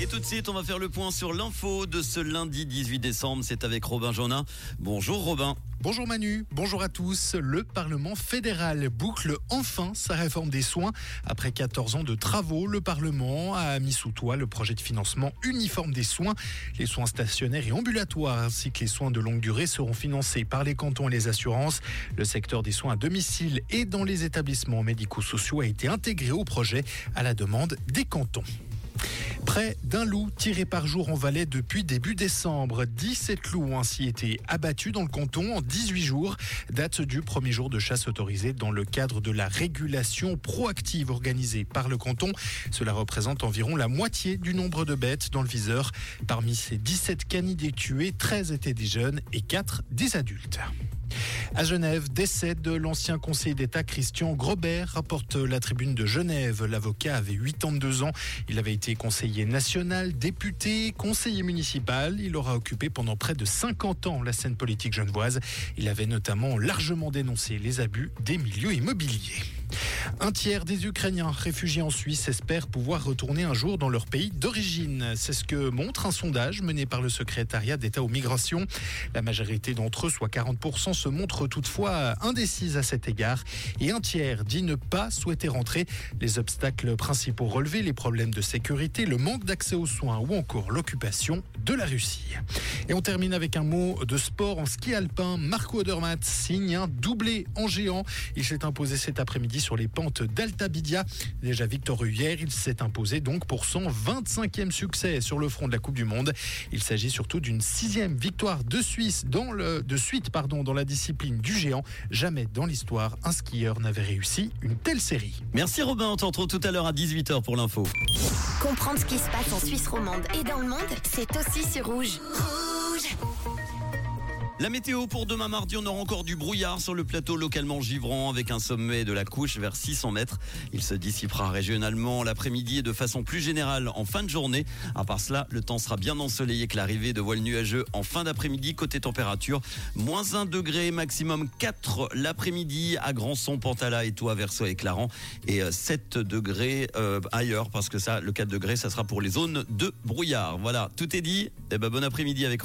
Et tout de suite, on va faire le point sur l'info de ce lundi 18 décembre. C'est avec Robin Jonin. Bonjour Robin. Bonjour Manu, bonjour à tous. Le Parlement fédéral boucle enfin sa réforme des soins. Après 14 ans de travaux, le Parlement a mis sous toit le projet de financement uniforme des soins. Les soins stationnaires et ambulatoires ainsi que les soins de longue durée seront financés par les cantons et les assurances. Le secteur des soins à domicile et dans les établissements médico-sociaux a été intégré au projet à la demande des cantons. Près d'un loup tiré par jour en Valais depuis début décembre. 17 loups ont ainsi été abattus dans le canton en 18 jours, date du premier jour de chasse autorisée dans le cadre de la régulation proactive organisée par le canton. Cela représente environ la moitié du nombre de bêtes dans le viseur. Parmi ces 17 canidés tués, 13 étaient des jeunes et 4 des adultes. À Genève, décès de l'ancien conseiller d'État Christian Grobert, rapporte la tribune de Genève. L'avocat avait 82 ans. Il avait été conseiller national, député, conseiller municipal. Il aura occupé pendant près de 50 ans la scène politique genevoise. Il avait notamment largement dénoncé les abus des milieux immobiliers. Un tiers des Ukrainiens réfugiés en Suisse espèrent pouvoir retourner un jour dans leur pays d'origine. C'est ce que montre un sondage mené par le secrétariat d'État aux migrations. La majorité d'entre eux, soit 40%, se montrent toutefois indécises à cet égard et un tiers dit ne pas souhaiter rentrer. Les obstacles principaux relevés, les problèmes de sécurité, le manque d'accès aux soins ou encore l'occupation de la Russie. Et on termine avec un mot de sport en ski alpin. Marco Odermatt signe un doublé en géant. Il s'est imposé cet après-midi sur les pentes d'Altabidia. Déjà victorieux hier, il s'est imposé donc pour son 25e succès sur le front de la Coupe du Monde. Il s'agit surtout d'une sixième victoire de Suisse dans le, de suite pardon, dans la discipline du géant. Jamais dans l'histoire, un skieur n'avait réussi une telle série. Merci Robin, on te retrouve tout à l'heure à 18h pour l'info. Comprendre ce qui se passe en Suisse romande et dans le monde, c'est aussi sur Rouge. Rouge La météo pour demain mardi, on aura encore du brouillard sur le plateau localement givrant avec un sommet de la couche vers 600 mètres. Il se dissipera régionalement l'après-midi et de façon plus générale en fin de journée. À part cela, le temps sera bien ensoleillé que l'arrivée de voiles nuageux en fin d'après-midi. Côté température, moins 1 degré, maximum 4 l'après-midi à Grandson, Pantala et Toit, Verso et Clarence. Et 7 degrés euh, ailleurs parce que ça, le 4 degrés, ça sera pour les zones de brouillard. Voilà, tout est dit. Et ben, bon après-midi avec